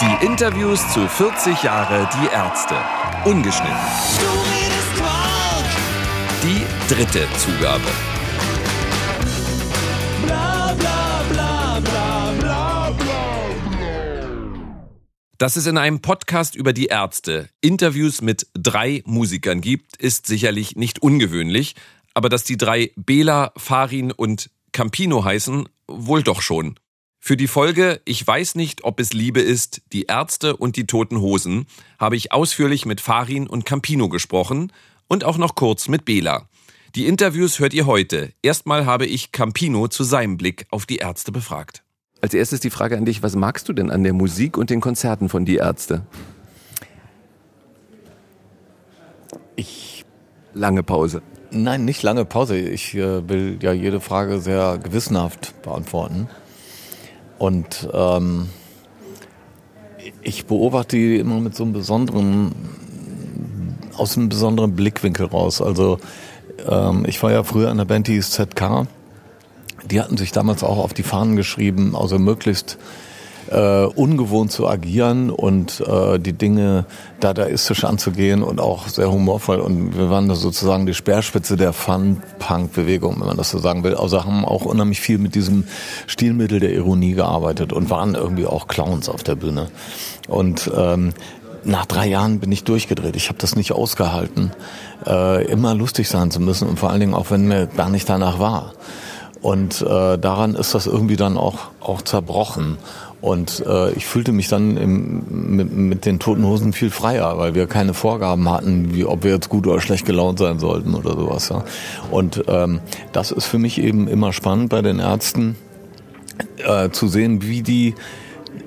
Die Interviews zu 40 Jahre Die Ärzte. Ungeschnitten. Die dritte Zugabe. Dass es in einem Podcast über die Ärzte Interviews mit drei Musikern gibt, ist sicherlich nicht ungewöhnlich. Aber dass die drei Bela, Farin und Campino heißen, wohl doch schon. Für die Folge Ich weiß nicht, ob es Liebe ist, die Ärzte und die toten Hosen habe ich ausführlich mit Farin und Campino gesprochen und auch noch kurz mit Bela. Die Interviews hört ihr heute. Erstmal habe ich Campino zu seinem Blick auf die Ärzte befragt. Als erstes die Frage an dich, was magst du denn an der Musik und den Konzerten von Die Ärzte? Ich. Lange Pause. Nein, nicht lange Pause. Ich äh, will ja jede Frage sehr gewissenhaft beantworten. Und ähm, ich beobachte die immer mit so einem besonderen, aus einem besonderen Blickwinkel raus. Also ähm, ich war ja früher in der Band, die ist ZK. Die hatten sich damals auch auf die Fahnen geschrieben, also möglichst äh, ungewohnt zu agieren und äh, die Dinge dadaistisch anzugehen und auch sehr humorvoll. Und wir waren da sozusagen die Speerspitze der Fun-Punk-Bewegung, wenn man das so sagen will. Also haben auch unheimlich viel mit diesem Stilmittel der Ironie gearbeitet und waren irgendwie auch Clowns auf der Bühne. Und ähm, nach drei Jahren bin ich durchgedreht. Ich habe das nicht ausgehalten, äh, immer lustig sein zu müssen und vor allen Dingen auch, wenn mir gar nicht danach war. Und äh, daran ist das irgendwie dann auch, auch zerbrochen. Und äh, ich fühlte mich dann im, mit, mit den Toten Hosen viel freier, weil wir keine Vorgaben hatten, wie ob wir jetzt gut oder schlecht gelaunt sein sollten oder sowas. Ja. Und ähm, das ist für mich eben immer spannend bei den Ärzten äh, zu sehen, wie die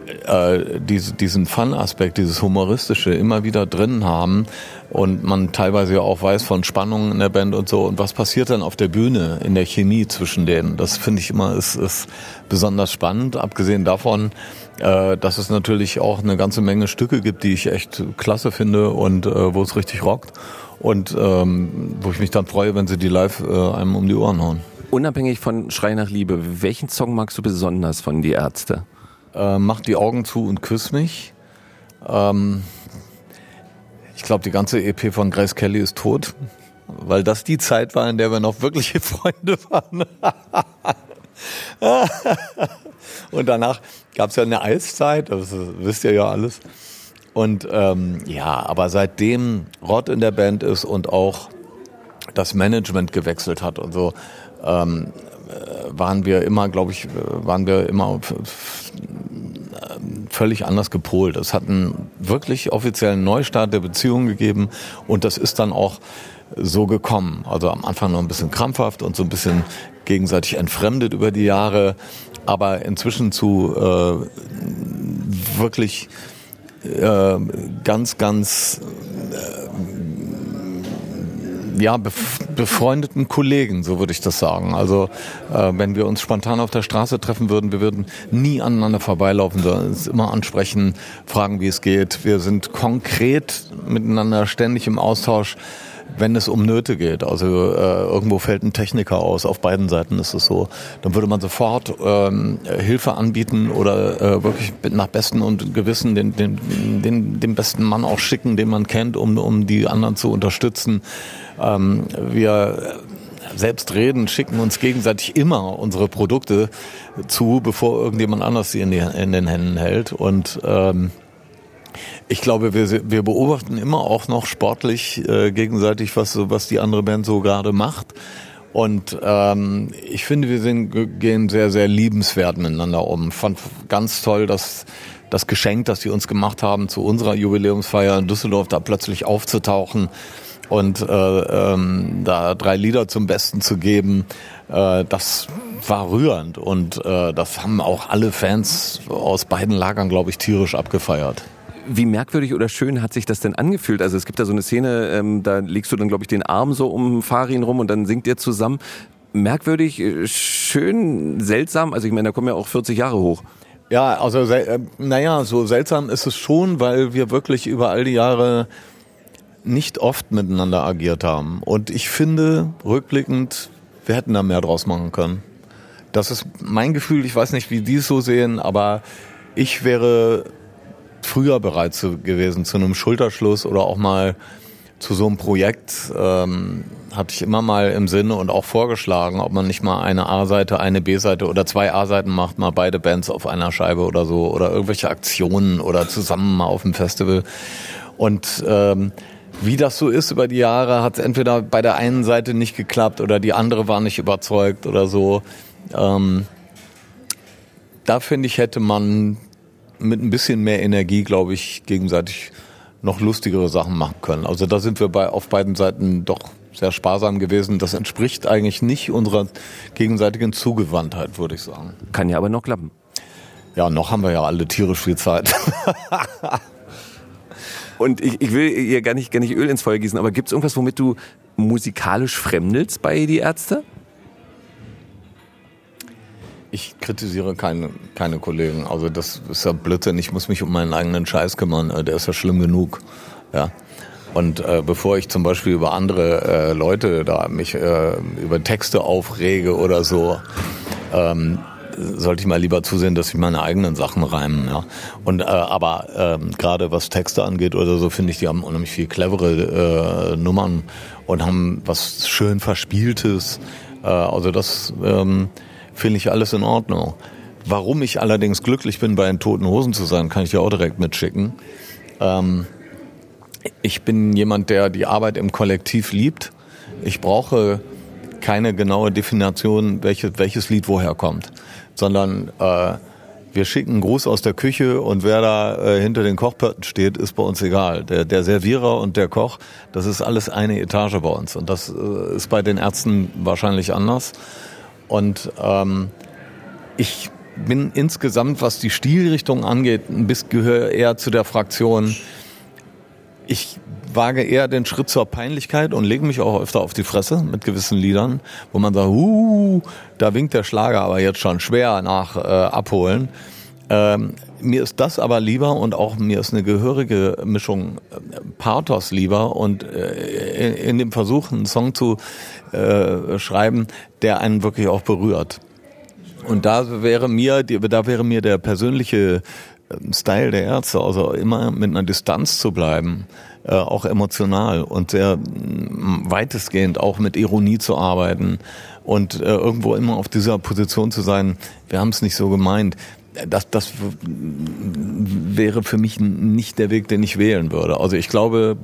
äh, diese, diesen Fun-Aspekt, dieses Humoristische immer wieder drin haben und man teilweise ja auch weiß von Spannungen in der Band und so und was passiert dann auf der Bühne in der Chemie zwischen denen. Das finde ich immer ist, ist besonders spannend, abgesehen davon, äh, dass es natürlich auch eine ganze Menge Stücke gibt, die ich echt klasse finde und äh, wo es richtig rockt und ähm, wo ich mich dann freue, wenn sie die live äh, einem um die Ohren hauen. Unabhängig von Schrei nach Liebe, welchen Song magst du besonders von Die Ärzte? Äh, mach die Augen zu und küss mich. Ähm, ich glaube, die ganze EP von Grace Kelly ist tot, weil das die Zeit war, in der wir noch wirkliche Freunde waren. und danach gab es ja eine Eiszeit, das wisst ihr ja alles. Und ähm, ja, aber seitdem Rod in der Band ist und auch das Management gewechselt hat und so, ähm, äh, waren wir immer, glaube ich, äh, waren wir immer völlig anders gepolt. Es hat einen wirklich offiziellen Neustart der Beziehung gegeben und das ist dann auch so gekommen. Also am Anfang noch ein bisschen krampfhaft und so ein bisschen gegenseitig entfremdet über die Jahre, aber inzwischen zu äh, wirklich äh, ganz, ganz ja, befreundeten Kollegen, so würde ich das sagen. Also äh, wenn wir uns spontan auf der Straße treffen würden, wir würden nie aneinander vorbeilaufen, sondern uns immer ansprechen, fragen, wie es geht. Wir sind konkret miteinander ständig im Austausch wenn es um Nöte geht. Also äh, irgendwo fällt ein Techniker aus, auf beiden Seiten ist es so. Dann würde man sofort ähm, Hilfe anbieten oder äh, wirklich nach Besten und Gewissen den, den, den, den besten Mann auch schicken, den man kennt, um, um die anderen zu unterstützen. Ähm, wir selbst reden, schicken uns gegenseitig immer unsere Produkte zu, bevor irgendjemand anders sie in, die, in den Händen hält. Und ähm, ich glaube, wir, wir beobachten immer auch noch sportlich äh, gegenseitig, was, was die andere Band so gerade macht. Und ähm, ich finde, wir sind, gehen sehr, sehr liebenswert miteinander um. Fand ganz toll, dass das Geschenk, das die uns gemacht haben, zu unserer Jubiläumsfeier in Düsseldorf da plötzlich aufzutauchen und äh, ähm, da drei Lieder zum Besten zu geben, äh, das war rührend und äh, das haben auch alle Fans aus beiden Lagern, glaube ich, tierisch abgefeiert. Wie merkwürdig oder schön hat sich das denn angefühlt? Also es gibt da so eine Szene, ähm, da legst du dann, glaube ich, den Arm so um Farin rum und dann singt ihr zusammen. Merkwürdig, äh, schön, seltsam. Also ich meine, da kommen ja auch 40 Jahre hoch. Ja, also äh, naja, so seltsam ist es schon, weil wir wirklich über all die Jahre nicht oft miteinander agiert haben. Und ich finde, rückblickend, wir hätten da mehr draus machen können. Das ist mein Gefühl, ich weiß nicht, wie die es so sehen, aber ich wäre früher bereit zu, gewesen zu einem Schulterschluss oder auch mal zu so einem Projekt ähm, hatte ich immer mal im Sinne und auch vorgeschlagen, ob man nicht mal eine A-Seite, eine B-Seite oder zwei A-Seiten macht, mal beide Bands auf einer Scheibe oder so oder irgendwelche Aktionen oder zusammen mal auf dem Festival. Und ähm, wie das so ist über die Jahre, hat es entweder bei der einen Seite nicht geklappt oder die andere war nicht überzeugt oder so. Ähm, da finde ich, hätte man mit ein bisschen mehr Energie, glaube ich, gegenseitig noch lustigere Sachen machen können. Also da sind wir bei, auf beiden Seiten doch sehr sparsam gewesen. Das entspricht eigentlich nicht unserer gegenseitigen Zugewandtheit, würde ich sagen. Kann ja aber noch klappen. Ja, noch haben wir ja alle tierisch viel Zeit. Und ich, ich will ihr gar nicht, gar nicht Öl ins Feuer gießen, aber gibt es irgendwas, womit du musikalisch fremdelst bei die Ärzte? Ich kritisiere keine, keine Kollegen. Also das ist ja Blödsinn. Ich muss mich um meinen eigenen Scheiß kümmern. Äh, der ist ja schlimm genug. Ja. Und äh, bevor ich zum Beispiel über andere äh, Leute da mich äh, über Texte aufrege oder so, ähm, sollte ich mal lieber zusehen, dass ich meine eigenen Sachen reimen. Ja. Und äh, aber ähm, gerade was Texte angeht oder so, finde ich, die haben unheimlich viel clevere äh, Nummern und haben was schön verspieltes. Äh, also das ähm, finde ich alles in Ordnung. Warum ich allerdings glücklich bin, bei den Toten Hosen zu sein, kann ich dir auch direkt mitschicken. Ähm, ich bin jemand, der die Arbeit im Kollektiv liebt. Ich brauche keine genaue Definition, welches, welches Lied woher kommt, sondern äh, wir schicken einen Gruß aus der Küche und wer da äh, hinter den Kochpötten steht, ist bei uns egal. Der, der Servierer und der Koch, das ist alles eine Etage bei uns. Und das äh, ist bei den Ärzten wahrscheinlich anders. Und ähm, ich bin insgesamt, was die Stilrichtung angeht, ein bisschen gehöre eher zu der Fraktion. Ich wage eher den Schritt zur Peinlichkeit und lege mich auch öfter auf die Fresse mit gewissen Liedern, wo man sagt, uh, da winkt der Schlager aber jetzt schon schwer nach äh, abholen. Ähm, mir ist das aber lieber und auch mir ist eine gehörige Mischung äh, Pathos lieber und äh, in, in, dem Versuch, einen Song zu äh, schreiben, der einen wirklich auch berührt. Und da wäre mir, da wäre mir der persönliche ähm, Style der Ärzte, also immer mit einer Distanz zu bleiben, äh, auch emotional und sehr weitestgehend auch mit Ironie zu arbeiten und äh, irgendwo immer auf dieser Position zu sein, wir haben es nicht so gemeint. Das, das wäre für mich nicht der Weg, den ich wählen würde. Also ich glaube,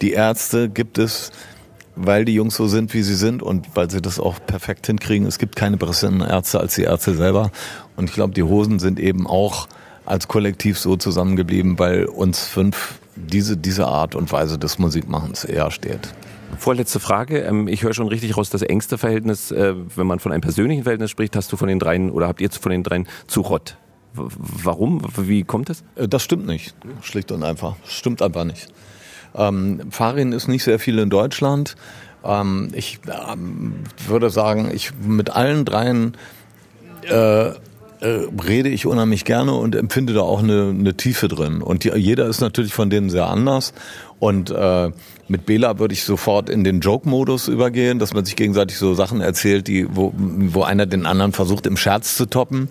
die Ärzte gibt es, weil die Jungs so sind, wie sie sind und weil sie das auch perfekt hinkriegen. Es gibt keine besseren Ärzte als die Ärzte selber. Und ich glaube, die Hosen sind eben auch als Kollektiv so zusammengeblieben, weil uns fünf diese, diese Art und Weise des Musikmachens eher steht. Vorletzte Frage. Ähm, ich höre schon richtig raus, das engste Verhältnis, äh, wenn man von einem persönlichen Verhältnis spricht, hast du von den dreien oder habt ihr von den dreien zu Rott. Warum? Wie kommt das? Äh, das stimmt nicht. Schlicht und einfach. Stimmt einfach nicht. Ähm, Farin ist nicht sehr viel in Deutschland. Ähm, ich ähm, würde sagen, ich mit allen dreien äh, äh, rede ich unheimlich gerne und empfinde da auch eine, eine Tiefe drin. Und die, jeder ist natürlich von denen sehr anders. Und äh, mit Bela würde ich sofort in den Joke-Modus übergehen, dass man sich gegenseitig so Sachen erzählt, die, wo, wo einer den anderen versucht, im Scherz zu toppen.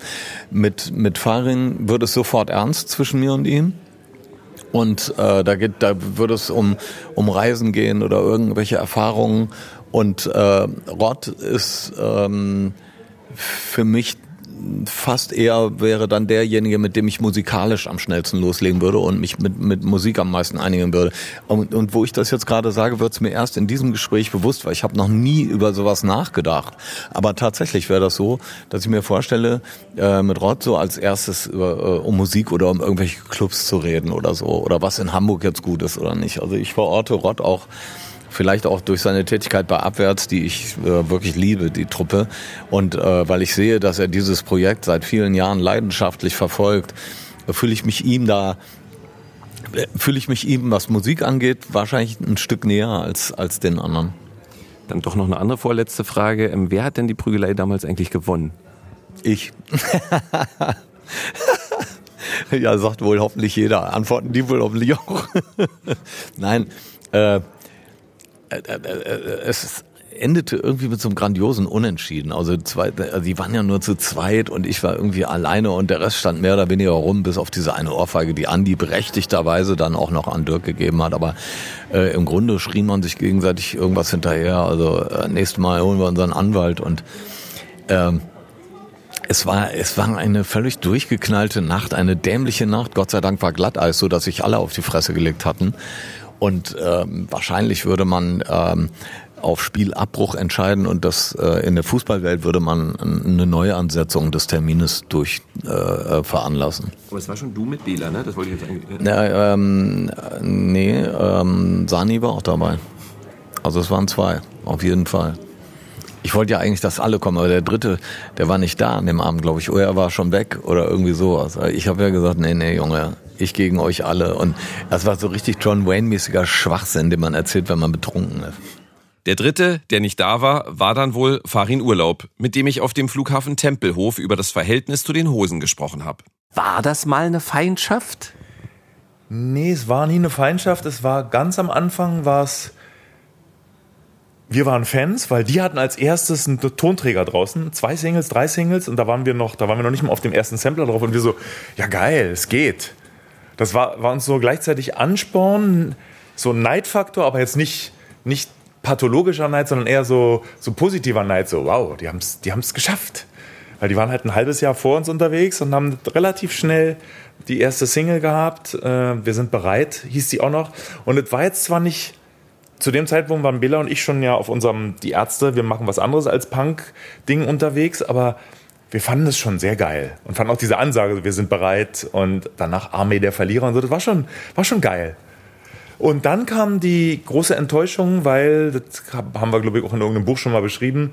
Mit, mit Farin würde es sofort ernst zwischen mir und ihm. Und äh, da geht, da würde es um, um Reisen gehen oder irgendwelche Erfahrungen. Und äh, Rott ist ähm, für mich fast eher wäre dann derjenige, mit dem ich musikalisch am schnellsten loslegen würde und mich mit, mit Musik am meisten einigen würde. Und, und wo ich das jetzt gerade sage, wird es mir erst in diesem Gespräch bewusst, weil ich habe noch nie über sowas nachgedacht. Aber tatsächlich wäre das so, dass ich mir vorstelle, äh, mit Rod so als erstes über, äh, um Musik oder um irgendwelche Clubs zu reden oder so. Oder was in Hamburg jetzt gut ist oder nicht. Also ich verorte Rod auch vielleicht auch durch seine Tätigkeit bei Abwärts, die ich äh, wirklich liebe, die Truppe. Und äh, weil ich sehe, dass er dieses Projekt seit vielen Jahren leidenschaftlich verfolgt, äh, fühle ich mich ihm da äh, fühle ich mich ihm, was Musik angeht, wahrscheinlich ein Stück näher als, als den anderen. Dann doch noch eine andere vorletzte Frage. Ähm, wer hat denn die Prügelei damals eigentlich gewonnen? Ich. ja, sagt wohl hoffentlich jeder. Antworten die wohl hoffentlich auch. Nein, äh, es ist endete irgendwie mit so einem grandiosen Unentschieden. Also, zwei, also die waren ja nur zu zweit und ich war irgendwie alleine und der Rest stand mehr oder weniger rum, bis auf diese eine Ohrfeige, die Andi berechtigterweise dann auch noch an Dirk gegeben hat. Aber äh, im Grunde schrie man sich gegenseitig irgendwas hinterher. Also äh, nächstes Mal holen wir unseren Anwalt und ähm, es war, es war eine völlig durchgeknallte Nacht, eine dämliche Nacht. Gott sei Dank war Glatteis, so dass sich alle auf die Fresse gelegt hatten. Und ähm, wahrscheinlich würde man ähm, auf Spielabbruch entscheiden und das äh, in der Fußballwelt würde man eine Neuansetzung des Termines durch äh, äh, veranlassen. Aber es war schon du mit Bela, ne? Das wollte ich jetzt eigentlich. Ja, ähm, nee, ähm, Sani war auch dabei. Also es waren zwei, auf jeden Fall. Ich wollte ja eigentlich, dass alle kommen, aber der dritte, der war nicht da an dem Abend, glaube ich. Oder er war schon weg oder irgendwie sowas. Ich habe ja gesagt, nee, nee, Junge, ich gegen euch alle. Und das war so richtig John Wayne-mäßiger Schwachsinn, den man erzählt, wenn man betrunken ist. Der dritte, der nicht da war, war dann wohl Farin Urlaub, mit dem ich auf dem Flughafen Tempelhof über das Verhältnis zu den Hosen gesprochen habe. War das mal eine Feindschaft? Nee, es war nie eine Feindschaft. Es war ganz am Anfang war es. Wir waren Fans, weil die hatten als erstes einen Tonträger draußen, zwei Singles, drei Singles und da waren wir noch, da waren wir noch nicht mal auf dem ersten Sampler drauf und wir so, ja geil, es geht. Das war, war uns so gleichzeitig Ansporn, so ein Neidfaktor, aber jetzt nicht, nicht pathologischer Neid, sondern eher so, so positiver Neid, so wow, die haben es die haben's geschafft. Weil die waren halt ein halbes Jahr vor uns unterwegs und haben relativ schnell die erste Single gehabt. Äh, wir sind bereit, hieß die auch noch. Und es war jetzt zwar nicht, zu dem Zeitpunkt waren Billa und ich schon ja auf unserem Die Ärzte, wir machen was anderes als Punk-Ding unterwegs, aber wir fanden es schon sehr geil und fanden auch diese Ansage, wir sind bereit und danach Armee der Verlierer und so, das war schon, war schon geil. Und dann kam die große Enttäuschung, weil, das haben wir, glaube ich, auch in irgendeinem Buch schon mal beschrieben,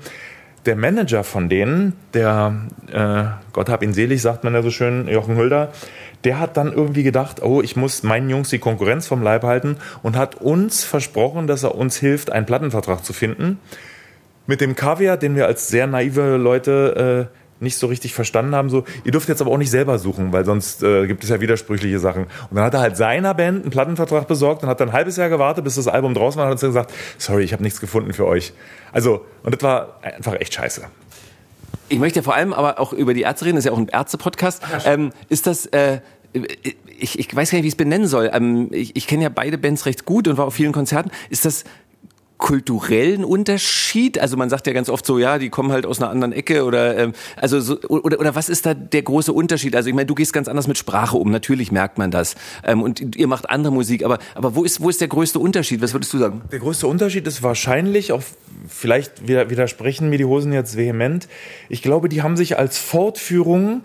der Manager von denen, der, äh, Gott hab ihn selig, sagt man ja so schön, Jochen Hülder, der hat dann irgendwie gedacht, oh, ich muss meinen Jungs die Konkurrenz vom Leib halten und hat uns versprochen, dass er uns hilft, einen Plattenvertrag zu finden. Mit dem Kaviar, den wir als sehr naive Leute äh, nicht so richtig verstanden haben, so, ihr dürft jetzt aber auch nicht selber suchen, weil sonst äh, gibt es ja widersprüchliche Sachen. Und dann hat er halt seiner Band einen Plattenvertrag besorgt und hat dann ein halbes Jahr gewartet, bis das Album draußen war und hat uns gesagt, sorry, ich habe nichts gefunden für euch. Also, und das war einfach echt scheiße. Ich möchte vor allem aber auch über die Ärzte reden, das ist ja auch ein Ärzte-Podcast. Ähm, ist das, äh, ich, ich weiß gar nicht, wie ich es benennen soll. Ähm, ich ich kenne ja beide Bands recht gut und war auf vielen Konzerten. Ist das kulturellen Unterschied? Also man sagt ja ganz oft so, ja, die kommen halt aus einer anderen Ecke oder ähm, also so, oder oder was ist da der große Unterschied? Also ich meine, du gehst ganz anders mit Sprache um, natürlich merkt man das ähm, und ihr macht andere Musik, aber aber wo ist wo ist der größte Unterschied? Was würdest du sagen? Der größte Unterschied ist wahrscheinlich auch vielleicht widersprechen mir die Hosen jetzt vehement. Ich glaube, die haben sich als Fortführung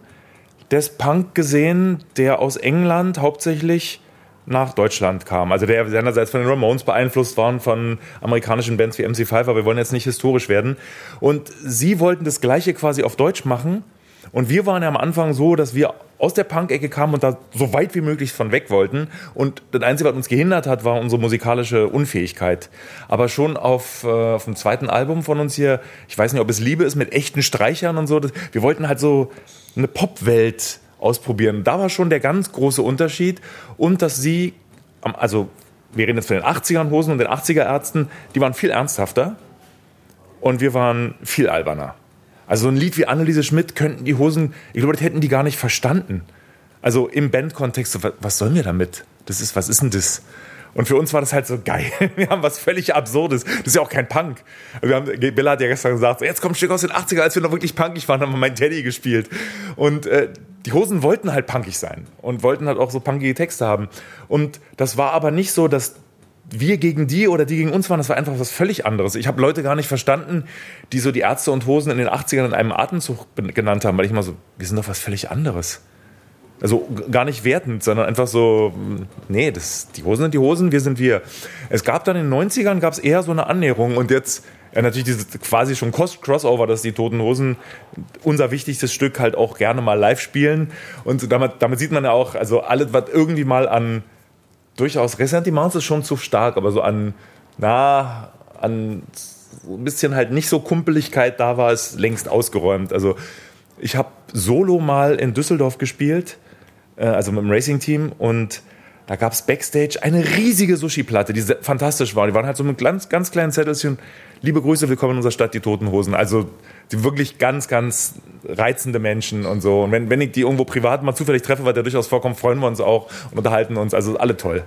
des Punk gesehen, der aus England hauptsächlich nach Deutschland kam. Also der einerseits von den Ramones beeinflusst waren, von amerikanischen Bands wie MC5, aber wir wollen jetzt nicht historisch werden. Und sie wollten das Gleiche quasi auf Deutsch machen. Und wir waren ja am Anfang so, dass wir aus der Punk-Ecke kamen und da so weit wie möglich von weg wollten. Und das Einzige, was uns gehindert hat, war unsere musikalische Unfähigkeit. Aber schon auf, äh, auf dem zweiten Album von uns hier, ich weiß nicht, ob es Liebe ist, mit echten Streichern und so, das, wir wollten halt so eine Popwelt ausprobieren. Da war schon der ganz große Unterschied und dass sie, also wir reden jetzt von den 80ern Hosen und den 80er Ärzten, die waren viel ernsthafter und wir waren viel alberner. Also so ein Lied wie Anneliese Schmidt könnten die Hosen, ich glaube, das hätten die gar nicht verstanden. Also im Bandkontext, was sollen wir damit? Das ist, was ist denn das? Und für uns war das halt so geil. Wir haben was völlig Absurdes. Das ist ja auch kein Punk. Wir haben, Bella hat ja gestern gesagt, jetzt kommt ein Stück aus den 80er, als wir noch wirklich punkig waren, haben wir mein Teddy gespielt. Und äh, die Hosen wollten halt punkig sein und wollten halt auch so punkige Texte haben. Und das war aber nicht so, dass wir gegen die oder die gegen uns waren, das war einfach was völlig anderes. Ich habe Leute gar nicht verstanden, die so die Ärzte und Hosen in den 80ern in einem Atemzug genannt haben, weil ich immer so, wir sind doch was völlig anderes. Also gar nicht wertend, sondern einfach so, nee, das, die Hosen sind die Hosen, wir sind wir. Es gab dann in den 90ern gab es eher so eine Annäherung und jetzt ja, natürlich dieses quasi schon Crossover, dass die Toten Hosen unser wichtigstes Stück halt auch gerne mal live spielen. Und damit, damit sieht man ja auch, also alles, was irgendwie mal an durchaus Ressentiments ist schon zu stark, aber so an, na, an so ein bisschen halt nicht so Kumpeligkeit da war, ist längst ausgeräumt. Also ich habe solo mal in Düsseldorf gespielt, äh, also mit dem Racing-Team und da gab es Backstage eine riesige Sushi-Platte, die fantastisch war. Die waren halt so mit ganz, ganz kleinen Zettelchen. Liebe Grüße, willkommen in unserer Stadt, die Toten Hosen. Also die wirklich ganz, ganz reizende Menschen und so. Und wenn, wenn ich die irgendwo privat mal zufällig treffe, weil der durchaus vorkommt, freuen wir uns auch und unterhalten uns. Also alle toll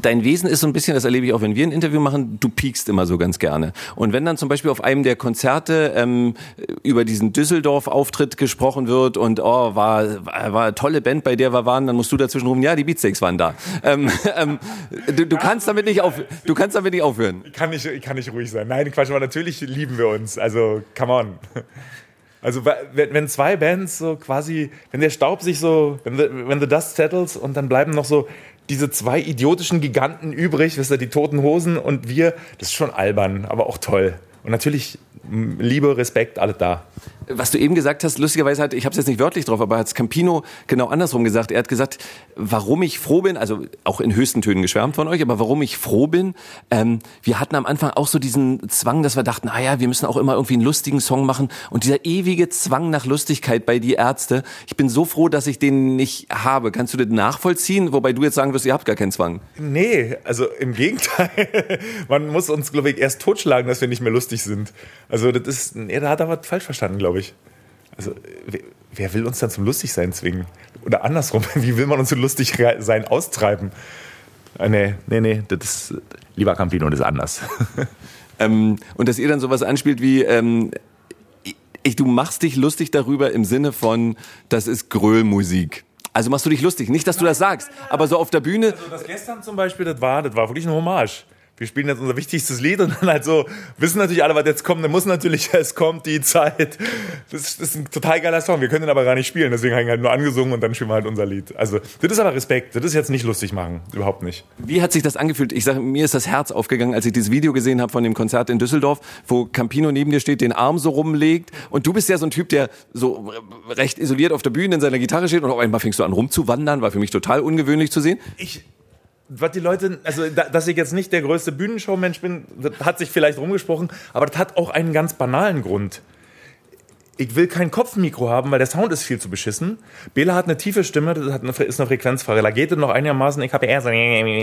dein Wesen ist so ein bisschen, das erlebe ich auch, wenn wir ein Interview machen, du piekst immer so ganz gerne. Und wenn dann zum Beispiel auf einem der Konzerte ähm, über diesen Düsseldorf-Auftritt gesprochen wird und oh, war, war eine tolle Band, bei der wir waren, dann musst du dazwischen rufen, ja, die Beatsteaks waren da. Ähm, ähm, du, du kannst damit nicht auf, du kannst damit nicht aufhören. Ich kann nicht, ich kann nicht ruhig sein. Nein, Quatsch, aber natürlich lieben wir uns. Also, come on. Also wenn, wenn zwei Bands so quasi, wenn der Staub sich so, wenn the, when the dust settles und dann bleiben noch so diese zwei idiotischen Giganten übrig, wisst ihr, die toten Hosen und wir, das ist schon albern, aber auch toll. Und natürlich Liebe, Respekt, alles da. Was du eben gesagt hast, lustigerweise hat, ich habe es jetzt nicht wörtlich drauf, aber hat Campino genau andersrum gesagt. Er hat gesagt, warum ich froh bin, also auch in höchsten Tönen geschwärmt von euch, aber warum ich froh bin, ähm, wir hatten am Anfang auch so diesen Zwang, dass wir dachten, ah ja, wir müssen auch immer irgendwie einen lustigen Song machen und dieser ewige Zwang nach Lustigkeit bei die Ärzte. Ich bin so froh, dass ich den nicht habe. Kannst du den nachvollziehen? Wobei du jetzt sagen wirst, ihr habt gar keinen Zwang. Nee, also im Gegenteil. Man muss uns, glaube ich, erst totschlagen, dass wir nicht mehr lustig sind. Also das ist, da hat er was falsch verstanden, glaube ich. Also wer, will uns dann zum Lustigsein zwingen? Oder andersrum, wie will man uns zum Lustigsein austreiben? Ah, nee, nee, nee, das ist, lieber Campino, das ist anders. ähm, und dass ihr dann sowas anspielt wie, ähm, ich, du machst dich lustig darüber im Sinne von, das ist Grölmusik. Also machst du dich lustig. Nicht, dass du das sagst, aber so auf der Bühne. Also das gestern zum Beispiel, das war, das war wirklich ein Hommage wir spielen jetzt unser wichtigstes Lied und dann halt so, wissen natürlich alle, was jetzt kommt, dann muss natürlich, es kommt die Zeit. Das, ist ein total geiler Song, wir können den aber gar nicht spielen, deswegen haben wir halt nur angesungen und dann spielen wir halt unser Lied. Also, das ist aber Respekt, das ist jetzt nicht lustig machen, überhaupt nicht. Wie hat sich das angefühlt? Ich sage, mir ist das Herz aufgegangen, als ich dieses Video gesehen habe von dem Konzert in Düsseldorf, wo Campino neben dir steht, den Arm so rumlegt und du bist ja so ein Typ, der so recht isoliert auf der Bühne in seiner Gitarre steht und auf einmal fängst du an rumzuwandern, war für mich total ungewöhnlich zu sehen. Ich was die Leute, also dass ich jetzt nicht der größte Bühnenshowmensch bin, das hat sich vielleicht rumgesprochen, aber das hat auch einen ganz banalen Grund. Ich will kein Kopfmikro haben, weil der Sound ist viel zu beschissen. Bela hat eine tiefe Stimme, das eine, ist eine Frequenzfrage. Da geht es noch einigermaßen, ich habe eher so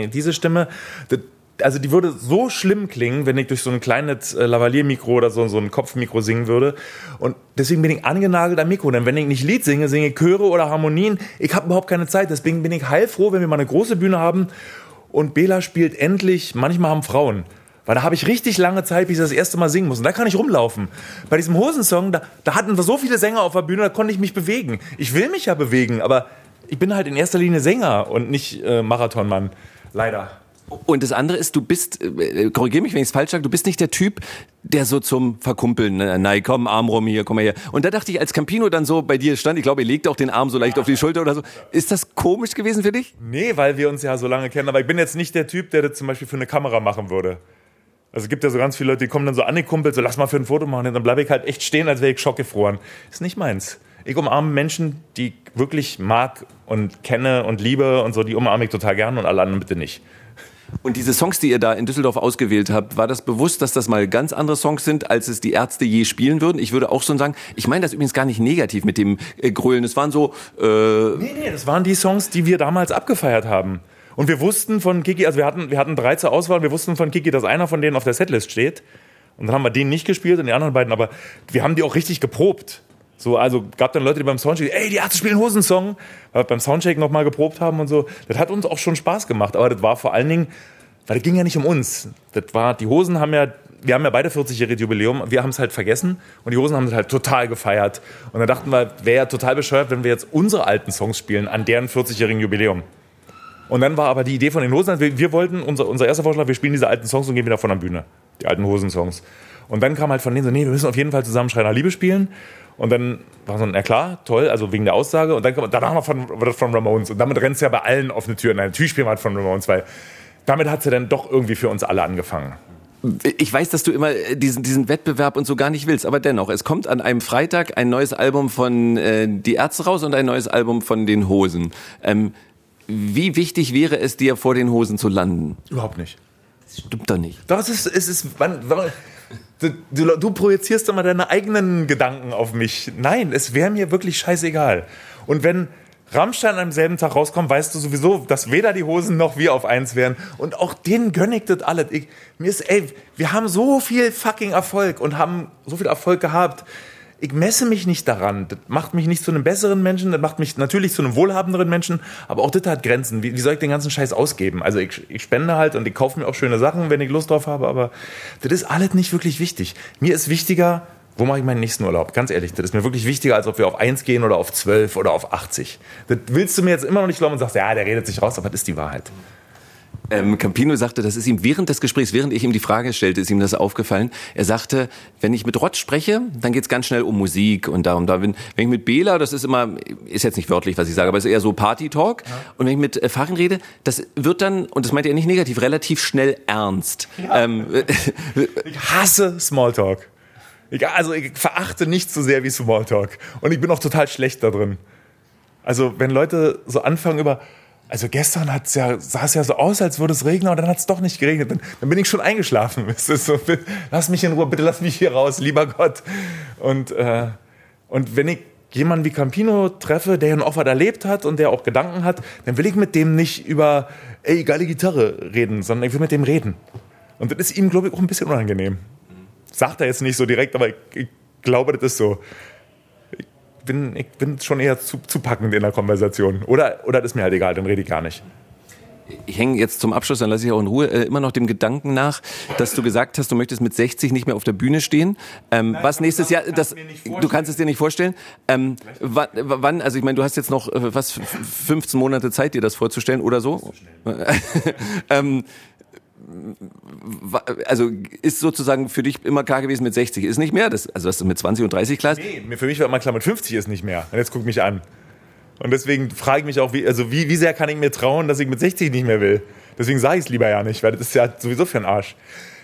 diese Stimme. Das, also die würde so schlimm klingen, wenn ich durch so ein kleines äh, Lavalier-Mikro oder so, so ein Kopfmikro singen würde. Und deswegen bin ich angenagelt am Mikro. Denn wenn ich nicht Lied singe, singe ich Chöre oder Harmonien. Ich habe überhaupt keine Zeit. Deswegen bin ich heilfroh, wenn wir mal eine große Bühne haben und Bela spielt endlich, manchmal haben Frauen. Weil da habe ich richtig lange Zeit, bis ich das erste Mal singen muss. Und da kann ich rumlaufen. Bei diesem Hosensong, da, da hatten wir so viele Sänger auf der Bühne, da konnte ich mich bewegen. Ich will mich ja bewegen, aber ich bin halt in erster Linie Sänger und nicht äh, Marathonmann. Leider. Und das andere ist, du bist, äh, korrigier mich, wenn ich es falsch sage, du bist nicht der Typ, der so zum Verkumpeln, ne? nein, komm, Arm rum hier, komm mal her. Und da dachte ich, als Campino dann so bei dir stand, ich glaube, er legte auch den Arm so leicht auf die Schulter oder so. Ist das komisch gewesen für dich? Nee, weil wir uns ja so lange kennen. Aber ich bin jetzt nicht der Typ, der das zum Beispiel für eine Kamera machen würde. Also es gibt ja so ganz viele Leute, die kommen dann so an die Kumpel, so lass mal für ein Foto machen. Und dann bleibe ich halt echt stehen, als wäre ich schockgefroren. Ist nicht meins. Ich umarme Menschen, die ich wirklich mag und kenne und liebe und so, die umarme ich total gern und alle anderen bitte nicht. Und diese Songs, die ihr da in Düsseldorf ausgewählt habt, war das bewusst, dass das mal ganz andere Songs sind, als es die Ärzte je spielen würden? Ich würde auch so sagen, ich meine das übrigens gar nicht negativ mit dem äh, Grölen. Es waren so. Äh nee, nee, das waren die Songs, die wir damals abgefeiert haben. Und wir wussten von Kiki, also wir hatten, wir hatten drei zur Auswahl, wir wussten von Kiki, dass einer von denen auf der Setlist steht. Und dann haben wir den nicht gespielt und die anderen beiden, aber wir haben die auch richtig geprobt. So, also gab dann Leute, die beim Soundcheck, ey, die Ärzte spielen Hosensong, weil wir beim Soundcheck nochmal geprobt haben und so. Das hat uns auch schon Spaß gemacht, aber das war vor allen Dingen, weil das ging ja nicht um uns. Das war, die Hosen haben ja, wir haben ja beide 40-jähriges Jubiläum, wir haben es halt vergessen und die Hosen haben es halt total gefeiert. Und dann dachten wir, wäre ja total bescheuert, wenn wir jetzt unsere alten Songs spielen an deren 40-jährigen Jubiläum. Und dann war aber die Idee von den Hosen, wir, wir wollten, unser, unser erster Vorschlag, wir spielen diese alten Songs und gehen wieder von der Bühne. Die alten Hosensongs. Und dann kam halt von denen so, nee, wir müssen auf jeden Fall zusammen Schreiner Liebe spielen. Und dann war so, na klar, toll, also wegen der Aussage. Und dann kam, danach noch von, von Ramones. Und damit rennt es ja bei allen offene Türen. Nein, natürlich spielen wir halt von Ramones, weil damit hat es ja dann doch irgendwie für uns alle angefangen. Ich weiß, dass du immer diesen, diesen Wettbewerb und so gar nicht willst, aber dennoch, es kommt an einem Freitag ein neues Album von äh, Die Ärzte raus und ein neues Album von den Hosen. Ähm, wie wichtig wäre es dir, vor den Hosen zu landen? Überhaupt nicht. Das stimmt doch nicht. Doch, es ist, es ist, wann, Du, du, du, projizierst immer deine eigenen Gedanken auf mich. Nein, es wäre mir wirklich scheißegal. Und wenn Rammstein am selben Tag rauskommt, weißt du sowieso, dass weder die Hosen noch wir auf eins wären. Und auch denen ich das alles. Ich, mir ist, ey, wir haben so viel fucking Erfolg und haben so viel Erfolg gehabt. Ich messe mich nicht daran. Das macht mich nicht zu einem besseren Menschen, das macht mich natürlich zu einem wohlhabenderen Menschen, aber auch das hat Grenzen. Wie, wie soll ich den ganzen Scheiß ausgeben? Also ich, ich spende halt und ich kaufe mir auch schöne Sachen, wenn ich Lust drauf habe, aber das ist alles nicht wirklich wichtig. Mir ist wichtiger, wo mache ich meinen nächsten Urlaub? Ganz ehrlich, das ist mir wirklich wichtiger, als ob wir auf 1 gehen oder auf 12 oder auf 80. Das willst du mir jetzt immer noch nicht glauben und sagst, ja, der redet sich raus, aber das ist die Wahrheit. Ähm, Campino sagte, das ist ihm während des Gesprächs, während ich ihm die Frage stellte, ist ihm das aufgefallen. Er sagte, wenn ich mit Rott spreche, dann geht's ganz schnell um Musik und darum. Da, wenn, wenn ich mit Bela, das ist immer, ist jetzt nicht wörtlich, was ich sage, aber es ist eher so Party-Talk. Ja. Und wenn ich mit äh, Farin rede, das wird dann, und das meint er nicht negativ, relativ schnell ernst. Ja. Ähm, ich hasse Smalltalk. Ich, also ich verachte nicht so sehr wie Smalltalk. Und ich bin auch total schlecht da drin. Also wenn Leute so anfangen über also gestern hat's ja, sah es ja so aus, als würde es regnen, aber dann hat es doch nicht geregnet. Dann, dann, bin ich schon eingeschlafen. So, lass mich in Ruhe, bitte lass mich hier raus, lieber Gott. Und, äh, und wenn ich jemanden wie Campino treffe, der noch was erlebt hat und der auch Gedanken hat, dann will ich mit dem nicht über, ey, geile Gitarre reden, sondern ich will mit dem reden. Und das ist ihm, glaube ich, auch ein bisschen unangenehm. Sagt er jetzt nicht so direkt, aber ich, ich glaube, das ist so bin, ich bin schon eher zu, zu packend in der Konversation. Oder, oder das ist mir halt egal, dann rede ich gar nicht. Ich hänge jetzt zum Abschluss, dann lasse ich auch in Ruhe, äh, immer noch dem Gedanken nach, dass du gesagt hast, du möchtest mit 60 nicht mehr auf der Bühne stehen. Ähm, Nein, was nächstes Jahr, das, du kannst es dir nicht vorstellen. Ähm, wann, also ich meine, du hast jetzt noch äh, was 15 Monate Zeit, dir das vorzustellen oder so. ähm, also ist sozusagen für dich immer klar gewesen mit 60, ist nicht mehr? Das, also das ist mit 20 und 30 klar? Nee, für mich war immer klar, mit 50 ist nicht mehr. Und jetzt guck mich an. Und deswegen frage ich mich auch, wie, also wie, wie sehr kann ich mir trauen, dass ich mit 60 nicht mehr will? Deswegen sage ich es lieber ja nicht, weil das ist ja sowieso für einen Arsch.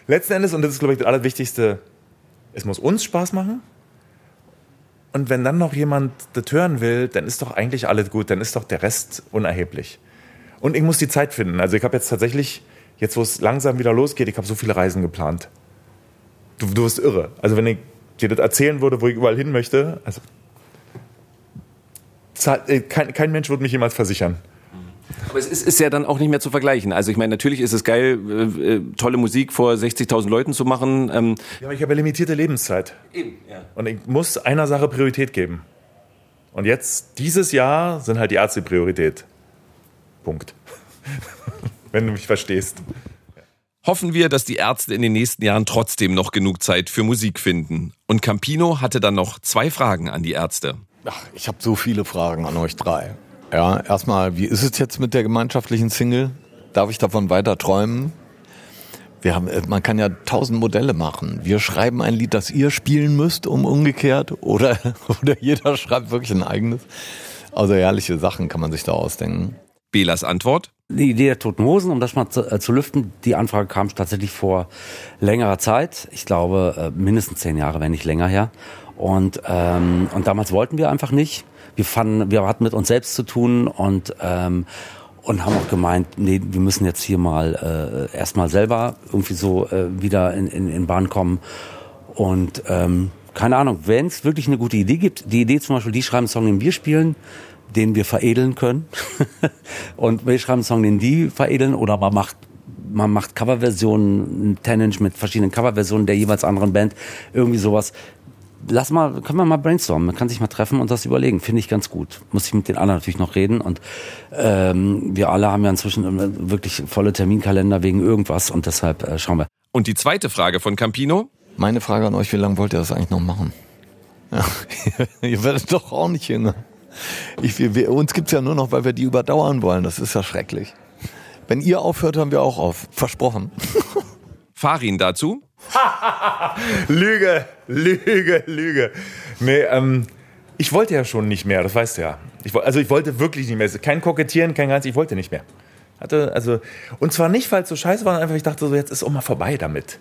Letzten Endes, und das ist, glaube ich, das Allerwichtigste, es muss uns Spaß machen. Und wenn dann noch jemand das hören will, dann ist doch eigentlich alles gut, dann ist doch der Rest unerheblich. Und ich muss die Zeit finden. Also ich habe jetzt tatsächlich jetzt wo es langsam wieder losgeht, ich habe so viele Reisen geplant. Du, du wirst irre. Also wenn ich dir das erzählen würde, wo ich überall hin möchte, also äh, kein, kein Mensch würde mich jemals versichern. Aber es ist, ist, ja dann auch nicht mehr zu vergleichen. Also ich meine, natürlich ist es geil, äh, äh tolle Musik vor 60.000 Leuten zu machen. Ähm ja, aber ich habe ja limitierte Lebenszeit. Eben, ja. Und ich muss einer Sache Priorität geben. Und jetzt, dieses Jahr, sind halt die Ärzte Priorität. Punkt. wenn du mich verstehst. Hoffen wir, dass die Ärzte in den nächsten Jahren trotzdem noch genug Zeit für Musik finden. Und Campino hatte dann noch zwei Fragen an die Ärzte. Ach, ich habe so viele Fragen an euch drei. Ja, erstmal, wie ist es jetzt mit der gemeinschaftlichen Single? Darf ich davon weiter träumen? Wir haben, äh, man kann ja tausend Modelle machen. Wir schreiben ein Lied, das ihr spielen müsst, um umgekehrt, oder, oder jeder schreibt wirklich ein eigenes. Also herrliche Sachen kann man sich da ausdenken. Belas Antwort? Die Idee der Toten Hosen, um das mal zu, äh, zu lüften, die Anfrage kam tatsächlich vor längerer Zeit. Ich glaube, äh, mindestens zehn Jahre, wenn nicht länger her. Und, ähm, und damals wollten wir einfach nicht. Wir fanden, wir hatten mit uns selbst zu tun und, ähm, und haben auch gemeint, nee, wir müssen jetzt hier mal äh, erstmal selber irgendwie so äh, wieder in, in, in Bahn kommen. Und ähm, keine Ahnung, wenn es wirklich eine gute Idee gibt, die Idee zum Beispiel, die schreiben Song, den wir spielen, den wir veredeln können. und wir schreiben einen Song, den die veredeln oder man macht man macht Coverversionen, ein Ten-Inch mit verschiedenen Coverversionen der jeweils anderen Band, irgendwie sowas. Lass mal, können wir mal brainstormen, man kann sich mal treffen und das überlegen, finde ich ganz gut. Muss ich mit den anderen natürlich noch reden und ähm, wir alle haben ja inzwischen wirklich volle Terminkalender wegen irgendwas und deshalb äh, schauen wir. Und die zweite Frage von Campino? Meine Frage an euch, wie lange wollt ihr das eigentlich noch machen? Ja, ihr werdet doch auch nicht jünger. Ich, wir, uns gibt's ja nur noch, weil wir die überdauern wollen. Das ist ja schrecklich. Wenn ihr aufhört, hören wir auch auf. Versprochen. Farin dazu? Lüge, Lüge, Lüge. Nee, ähm, ich wollte ja schon nicht mehr, das weißt du ja. Ich, also ich wollte wirklich nicht mehr. Kein Kokettieren, kein ganz, ich wollte nicht mehr. Hatte, also, und zwar nicht, weil es so scheiße war, einfach ich dachte so, jetzt ist auch mal vorbei damit.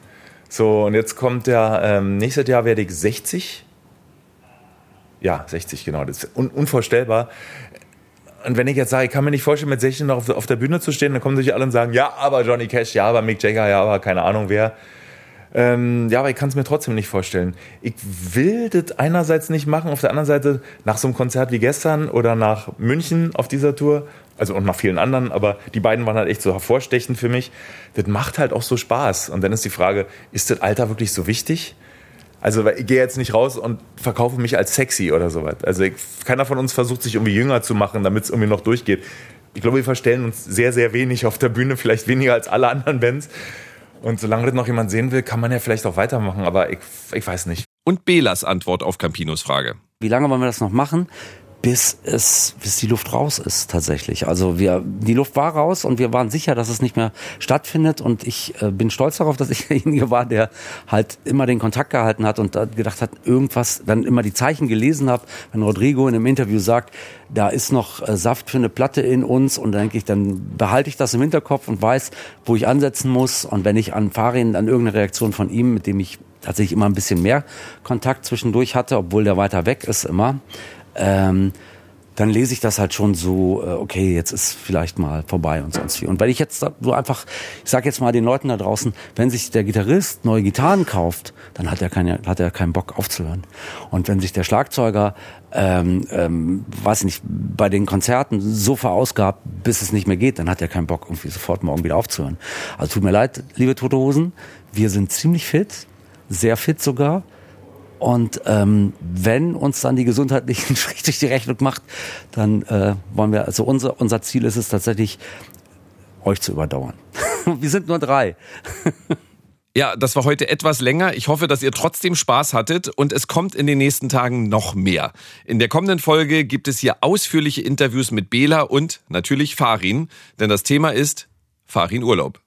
So, und jetzt kommt der, ähm, nächstes Jahr werde ich 60 ja, 60, genau. Das ist un unvorstellbar. Und wenn ich jetzt sage, ich kann mir nicht vorstellen, mit 16 noch auf, der Bühne zu stehen, dann kommen sich alle und sagen, ja, aber Johnny Cash, ja, aber Mick Jagger, ja, aber keine Ahnung wer. Ähm, ja, aber ich kann es mir trotzdem nicht vorstellen. Ich will das einerseits nicht machen, auf der anderen Seite nach so einem Konzert wie gestern oder nach München auf dieser Tour, also und nach vielen anderen, aber die beiden waren halt echt so hervorstechend für mich. Das macht halt auch so Spaß. Und dann ist die Frage, ist das Alter wirklich so wichtig? Also ich gehe jetzt nicht raus und verkaufe mich als sexy oder sowas. Also ich, keiner von uns versucht sich irgendwie jünger zu machen, damit es irgendwie noch durchgeht. Ich glaube, wir verstellen uns sehr, sehr wenig auf der Bühne, vielleicht weniger als alle anderen Bands. Und solange das noch jemand sehen will, kann man ja vielleicht auch weitermachen, aber ich, ich weiß nicht. Und Belas Antwort auf Campinos Frage. Wie lange wollen wir das noch machen? Bis es, bis die Luft raus ist tatsächlich. Also wir, die Luft war raus und wir waren sicher, dass es nicht mehr stattfindet. Und ich äh, bin stolz darauf, dass ich derjenige war, der halt immer den Kontakt gehalten hat und gedacht hat, irgendwas, dann immer die Zeichen gelesen habe, wenn Rodrigo in einem Interview sagt, da ist noch äh, Saft für eine Platte in uns. Und dann denke ich, dann behalte ich das im Hinterkopf und weiß, wo ich ansetzen muss. Und wenn ich an Farin, an irgendeine Reaktion von ihm, mit dem ich tatsächlich immer ein bisschen mehr Kontakt zwischendurch hatte, obwohl der weiter weg ist immer, ähm, dann lese ich das halt schon so, äh, okay, jetzt ist vielleicht mal vorbei und sonst wie. Und wenn ich jetzt so einfach, ich sag jetzt mal den Leuten da draußen, wenn sich der Gitarrist neue Gitarren kauft, dann hat er, keine, hat er keinen Bock aufzuhören. Und wenn sich der Schlagzeuger, ähm, ähm, weiß nicht, bei den Konzerten so verausgabt, bis es nicht mehr geht, dann hat er keinen Bock, irgendwie sofort morgen wieder aufzuhören. Also tut mir leid, liebe Tote Hosen, wir sind ziemlich fit, sehr fit sogar. Und ähm, wenn uns dann die gesundheitlichen Strich durch die Rechnung macht, dann äh, wollen wir, also unser, unser Ziel ist es tatsächlich, euch zu überdauern. wir sind nur drei. Ja, das war heute etwas länger. Ich hoffe, dass ihr trotzdem Spaß hattet und es kommt in den nächsten Tagen noch mehr. In der kommenden Folge gibt es hier ausführliche Interviews mit Bela und natürlich Farin, denn das Thema ist Farin Urlaub.